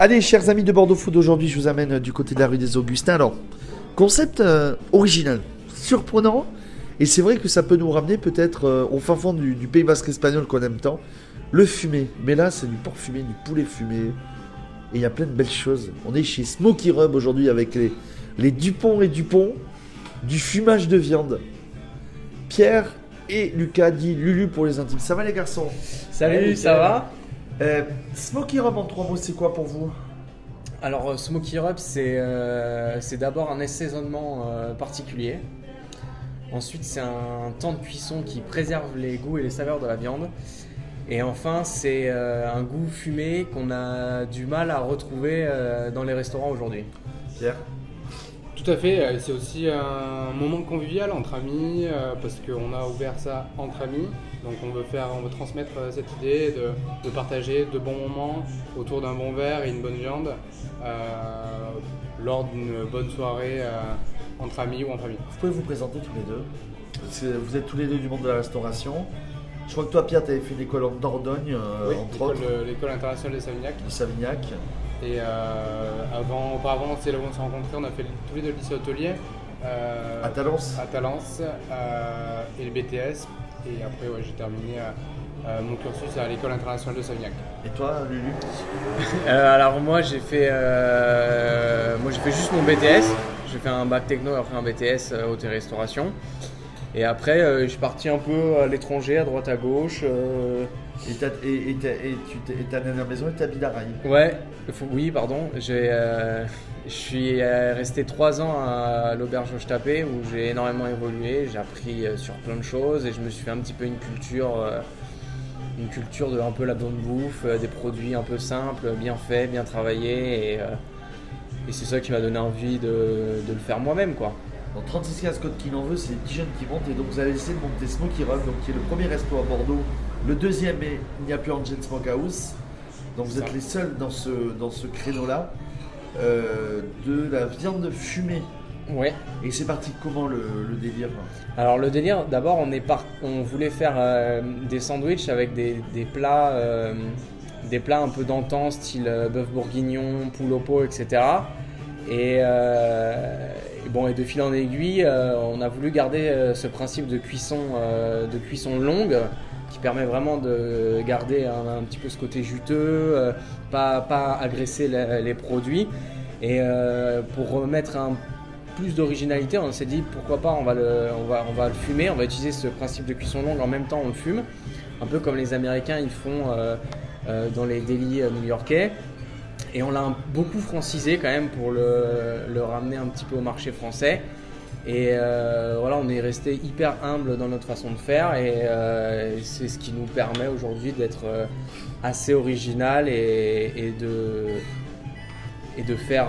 Allez, chers amis de Bordeaux Food, aujourd'hui je vous amène euh, du côté de la rue des Augustins. Alors, concept euh, original, surprenant, et c'est vrai que ça peut nous ramener peut-être euh, au fin fond du, du Pays Basque espagnol qu'on aime tant, le fumé. Mais là, c'est du porc fumé, du poulet fumé, et il y a plein de belles choses. On est chez Smoky Rub aujourd'hui avec les, les Dupont et Dupont, du fumage de viande. Pierre et Lucas dit Lulu pour les intimes. Ça va les garçons? Salut, Salut, ça va? Euh, Smoky Rub en trois mots, c'est quoi pour vous? Alors, euh, Smoky Rub, c'est euh, c'est d'abord un assaisonnement euh, particulier. Ensuite, c'est un temps de cuisson qui préserve les goûts et les saveurs de la viande. Et enfin, c'est un goût fumé qu'on a du mal à retrouver dans les restaurants aujourd'hui. Pierre? Tout à fait, euh, c'est aussi un moment convivial entre amis euh, parce qu'on a ouvert ça entre amis. Donc on veut faire, on veut transmettre euh, cette idée de, de partager de bons moments autour d'un bon verre et une bonne viande euh, lors d'une bonne soirée euh, entre amis ou en famille. Vous pouvez vous présenter tous les deux Vous êtes tous les deux du monde de la restauration. Je crois que toi, Pierre, tu avais fait une école en Dordogne, euh, Oui, entre l'école l'école internationale de Savignac. de Savignac. Et euh, avant, auparavant, c'est là où on s'est rencontrés, on a fait tous les deux le lycée hôtelier. euh, À Talence à Talence euh, et le BTS. Et après, ouais, j'ai terminé euh, mon cursus à l'école internationale de Savignac. Et toi, Lulu Euh, alors moi, j'ai fait, euh, moi j'ai fait juste mon BTS. J'ai fait un bac techno et après un BTS euh, hôtellerie-restauration. Et après, euh, je suis parti un peu à l'étranger, à droite à gauche. euh, Et, t'as- et, et, t'as- et tu t'es et ta dernière maison est à Bidaraï. Ouais, faut- oui, pardon. J'ai, euh, je suis euh, resté trois ans à l'auberge Tapé où j'ai énormément évolué. J'ai appris euh, sur plein de choses et je me suis fait un petit peu une culture, euh, une culture de un peu la bonne bouffe, euh, des produits un peu simples, bien faits, bien travaillés. Et, euh, et c'est ça qui m'a donné envie de, de le faire moi-même, quoi. Dans 36 15 Code qui n'en veut, c'est les petits jeunes qui montent. Et donc, vous avez essayé de monter Smoky Rub, donc, qui est le premier resto à Bordeaux. Le deuxième est Il n'y a plus Angel Smokehouse. Donc, vous êtes les seuls dans ce, dans ce créneau-là. euh, de la viande fumée. Ouais. Et c'est parti comment le, le délire Alors le délire, d'abord on est par... on voulait faire euh, des sandwichs avec des, des plats, euh, des plats un peu d'antan, style bœuf bourguignon, poule au pot, etc. Et, euh, et bon, et de fil en aiguille, euh, on a voulu garder euh, ce principe de cuisson, de cuisson longue, qui permet vraiment de garder un, petit peu ce côté juteux, pas, pas agresser les, produits. Et pour remettre un plus d'originalité, on s'est dit pourquoi pas, on va, le, on, va, on va le fumer, on va utiliser ce principe de cuisson longue en même temps on le fume, un peu comme les Américains ils font dans les délits new-yorkais. Et on l'a beaucoup francisé quand même pour le, ramener un petit peu au marché français. Et euh, voilà, on est resté hyper humble dans notre façon de faire et euh, c'est ce qui nous permet aujourd'hui d'être euh, assez original et, de, faire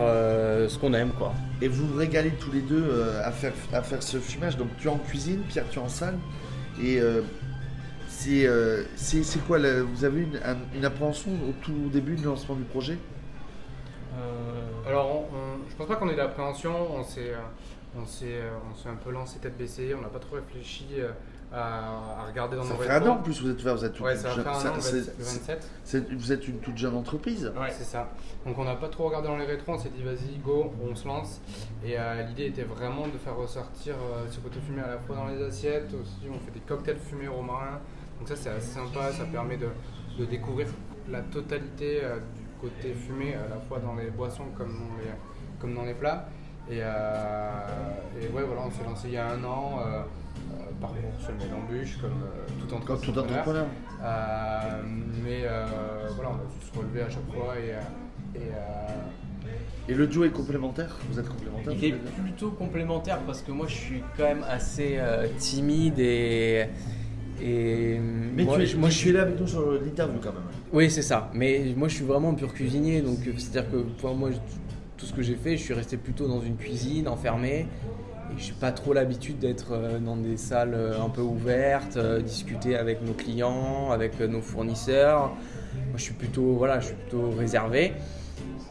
ce qu'on aime quoi. Et vous vous régalez tous les deux à, faire, ce fumage. Donc tu es en cuisine, Pierre tu es en salle. Et c'est quoi Vous avez une, un- une appréhension au tout début du lancement du projet? Alors, on- on- je pense pas qu'on ait d'appréhension. On s'est, euh, on s'est, euh, on s'est un peu lancé tête baissée. On n'a pas trop réfléchi euh, à, à regarder dans Ça nos fait un an en plus vous êtes ouvert, vous êtes toute Ouais, ça va jeune- faire un ça- an, le c'est- 27. le c'est- 27. c'est- Vous êtes une toute jeune entreprise. Ouais, c'est ça. Donc on n'a pas trop regardé dans les rétros, on s'est dit vas-y, go, on se lance. Et euh, l'idée était vraiment de faire ressortir euh, ce côté fumé à la fois dans les assiettes, aussi on fait des cocktails fumés romarin. Donc ça c'est assez sympa, ça permet de, de découvrir la totalité euh, du côté fumé à la fois dans les boissons comme dans les, comme dans les plats. Et, euh, et ouais voilà, on s'est lancé il y a un an. parcours semé d'embûches comme euh, tout Comme entrepreneur. tout entrepreneur. Euh, mais euh, voilà, on a dû se relever à chaque fois et, et, euh, Et le duo est complémentaire? Vous êtes complémentaire Il est plutôt complémentaire parce que moi je suis quand même assez euh, timide et. Et Mais moi, tu, es, je- moi, je tu suis là avec nous sur l'interview quand même. Oui, c'est ça. Mais moi, je suis vraiment un pur cuisinier. Donc, euh, c'est-à-dire que pour moi, je- tout ce que j'ai fait, je suis resté plutôt dans une cuisine enfermée. Et je n'ai pas trop l'habitude d'être euh, dans des salles euh, un peu ouvertes, discuter avec nos clients, avec nos fournisseurs. Moi, je suis plutôt, voilà, je suis plutôt réservé.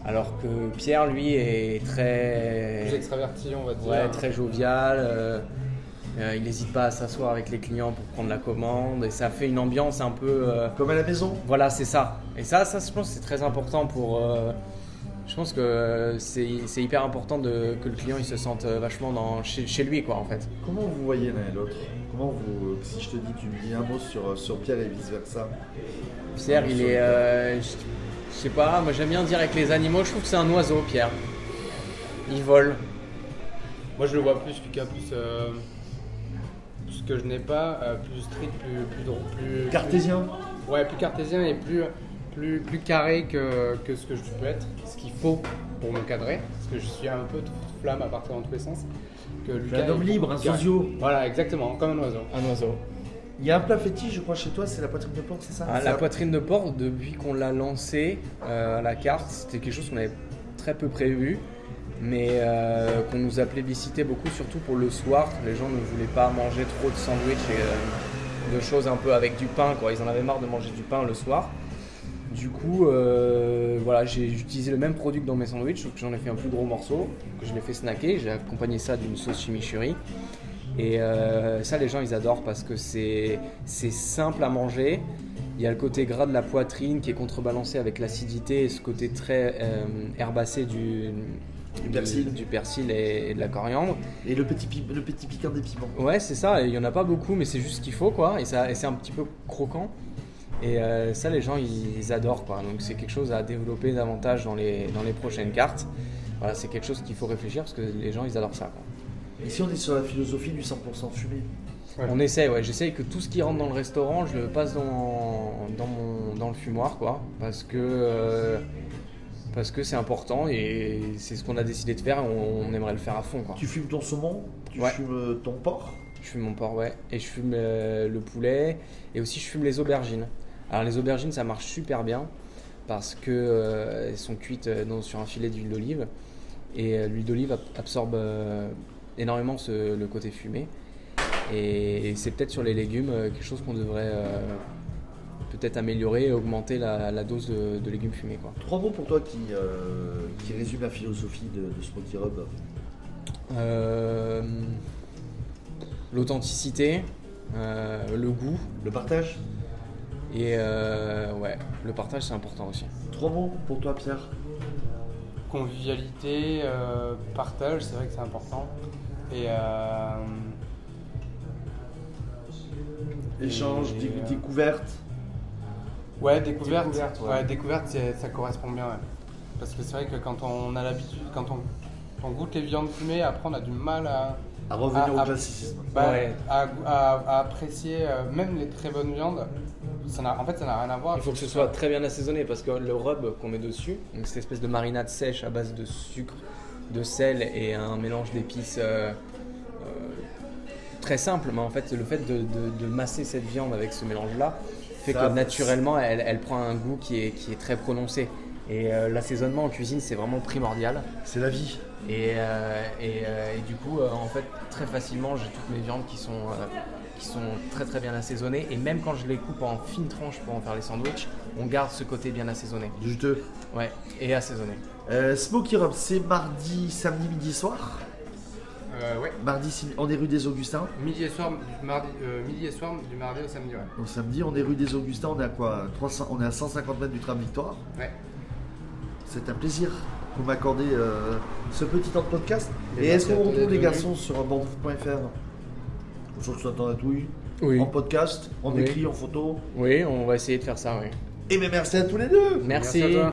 Alors que Pierre, lui, est très, plus extraverti, on va dire. ouais, très jovial. euh, il n'hésite pas à s'asseoir avec les clients pour prendre la commande. Et ça fait une ambiance un peu. euh, Comme à la maison voilà, c'est ça. Et ça, ça, je pense que c'est très important pour, euh, Je pense que euh, c'est c'est hyper important de, que le client il se sente euh, vachement dans, chez, chez lui quoi en fait. Comment vous voyez l'un et l'autre? Comment vous, si je te dis, tu me dis un mot sur, sur Pierre et vice versa Pierre il est, euh, je je sais pas, moi j'aime bien dire avec les animaux, je trouve que c'est un oiseau Pierre. Il vole. Moi, je le vois plus Lucas, plus, euh, que je n'ai pas, euh, plus street, plus, plus drôle, plus. Cartésien plus- ouais, plus cartésien et plus, plus, plus carré que, que ce que je peux être, ce qu'il faut pour me cadrer, parce que je suis un peu toute flamme à partir dans tous les sens. Que Lucas un homme libre, un sosio. Voilà, exactement, comme un oiseau. Un oiseau. Il y a un plat fétiche, je crois, chez toi, c'est la poitrine de porc, c'est ça? Ah, la poitrine de porc, depuis qu'on l'a lancé euh, à la carte, c'était quelque chose qu'on avait très peu prévu, mais euh, qu'on nous a plébiscité beaucoup, surtout pour le soir. Les gens ne voulaient pas manger trop de sandwich et euh, de choses un peu avec du pain, quoi. Ils en avaient marre de manger du pain le soir. Du coup, euh, voilà, j'ai utilisé le même produit que dans mes sandwichs, sauf que j'en ai fait un plus gros morceau, que je l'ai fait snacker. J'ai accompagné ça d'une sauce chimichurri. Et ça, les gens, ils adorent parce que c'est simple à manger. Il y a le côté gras de la poitrine qui est contrebalancé avec l'acidité et ce côté très herbacé du, Du persil. du persil et, et de la coriandre. Et le petit, pi- le petit piquant des piments. Ouais, c'est ça. Il y en a pas beaucoup, mais c'est juste ce qu'il faut, quoi. Et, ça, et c'est un petit peu croquant. Et euh, ça, les gens, ils, ils adorent, quoi. Donc c'est quelque chose à développer davantage dans les, dans les prochaines cartes. Voilà, c'est quelque chose qu'il faut réfléchir parce que les gens, ils adorent ça, quoi. Ici, on est sur la philosophie du 100% fumé? Ouais. On essaie, ouais. J'essaye que tout ce qui rentre dans le restaurant, je le passe dans, dans, mon, dans le fumoir, quoi. Parce que euh, parce que c'est important et c'est ce qu'on a décidé de faire. et On, on aimerait le faire à fond, quoi. Tu fumes ton saumon, tu Ouais. fumes euh, ton porc. Je fume mon porc, ouais. Et je fume euh, le poulet. Et aussi, je fume les aubergines. Alors, les aubergines, ça marche super bien parce que euh, elles sont cuites euh, dans- sur un filet d'huile d'olive. Et euh, l'huile d'olive ab- absorbe énormément ce- le côté fumé. Et, et c'est peut-être sur les légumes quelque chose qu'on devrait peut-être améliorer et augmenter la, la dose de, de légumes fumés. Quoi. Trois mots pour toi qui, euh, qui résument la philosophie de, de Smoky Rub. Euh, L'authenticité, euh, le goût Le partage et euh, ouais, le partage c'est important aussi. Trois mots pour toi, Pierre. Convivialité, euh, partage, c'est vrai que c'est important. Et euh, Échange, Et, euh, découverte. Ouais, découverte. Découverte, ouais. ouais. découverte, c'est- ça correspond bien. ouais. Parce que c'est vrai que quand on a l'habitude, quand on, on goûte les viandes fumées, après on a du mal à, À revenir au classicisme. bah, Ouais. à, à- à apprécier euh, même les très bonnes viandes. Ça n'a- en fait, ça n'a rien à voir. Il faut que ce soit très bien assaisonné parce que le rub qu'on met dessus, donc cette espèce de marinade sèche à base de sucre, de sel et un mélange d'épices euh, très simple, mais en fait le fait de, de- de masser cette viande avec ce mélange-là fait Ça- que naturellement elle, elle prend un goût qui est, qui est très prononcé. Et euh, l'assaisonnement en cuisine c'est vraiment primordial. C'est la vie. Et, euh, et, euh, et du coup, en fait, très facilement, j'ai toutes mes viandes qui sont, qui sont très très bien assaisonnées. Et même quand je les coupe en fines tranches pour en faire les sandwichs, on garde ce côté bien assaisonné. Juteux. Ouais, et assaisonné. Smoky Rub, c'est mardi, samedi, midi, soir. Euh, ouais. Mardi, on est rue des Augustins. Midi et soir, du mardi, euh, midi et soir, du mardi au samedi, ouais. Donc samedi, on est rue des Augustins. On est à quoi 300, On est à 150 mètres du tram Victoire. Ouais. C'est un plaisir que vous m'accordez euh, ce petit temps de podcast. Et Et est-ce qu'on à retrouve les garçons sur bordeaux.fr Sur le internet, oui. Oui. En podcast, en Oui. écrit, en photo. Oui, on va essayer de faire ça, oui. Et bien merci à tous les deux Merci. Merci à toi.